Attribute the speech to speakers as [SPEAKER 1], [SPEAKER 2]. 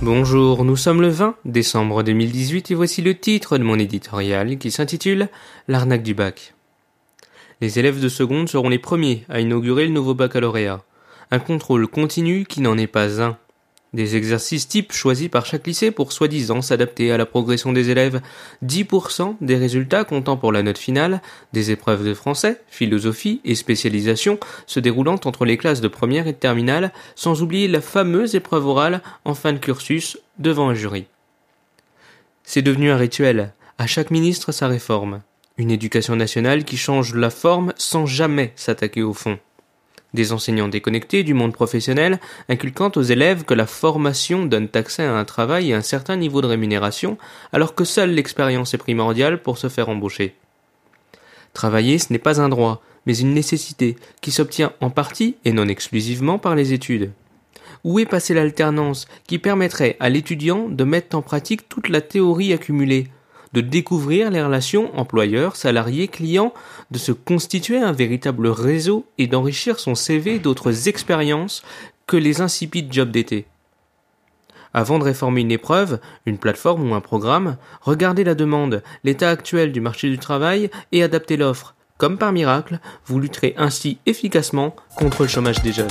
[SPEAKER 1] Bonjour, nous sommes le 20 décembre 2018 et voici le titre de mon éditorial qui s'intitule L'arnaque du bac. Les élèves de seconde seront les premiers à inaugurer le nouveau baccalauréat. Un contrôle continu qui n'en est pas un. Des exercices types choisis par chaque lycée pour soi-disant s'adapter à la progression des élèves. 10% des résultats comptant pour la note finale, des épreuves de français, philosophie et spécialisation se déroulant entre les classes de première et de terminale, sans oublier la fameuse épreuve orale en fin de cursus devant un jury. C'est devenu un rituel. À chaque ministre sa réforme. Une éducation nationale qui change la forme sans jamais s'attaquer au fond des enseignants déconnectés du monde professionnel, inculquant aux élèves que la formation donne accès à un travail et un certain niveau de rémunération, alors que seule l'expérience est primordiale pour se faire embaucher. Travailler, ce n'est pas un droit, mais une nécessité, qui s'obtient en partie et non exclusivement par les études. Où est passée l'alternance qui permettrait à l'étudiant de mettre en pratique toute la théorie accumulée, de découvrir les relations employeurs, salariés, clients, de se constituer un véritable réseau et d'enrichir son CV d'autres expériences que les insipides jobs d'été. Avant de réformer une épreuve, une plateforme ou un programme, regardez la demande, l'état actuel du marché du travail et adaptez l'offre. Comme par miracle, vous lutterez ainsi efficacement contre le chômage des jeunes.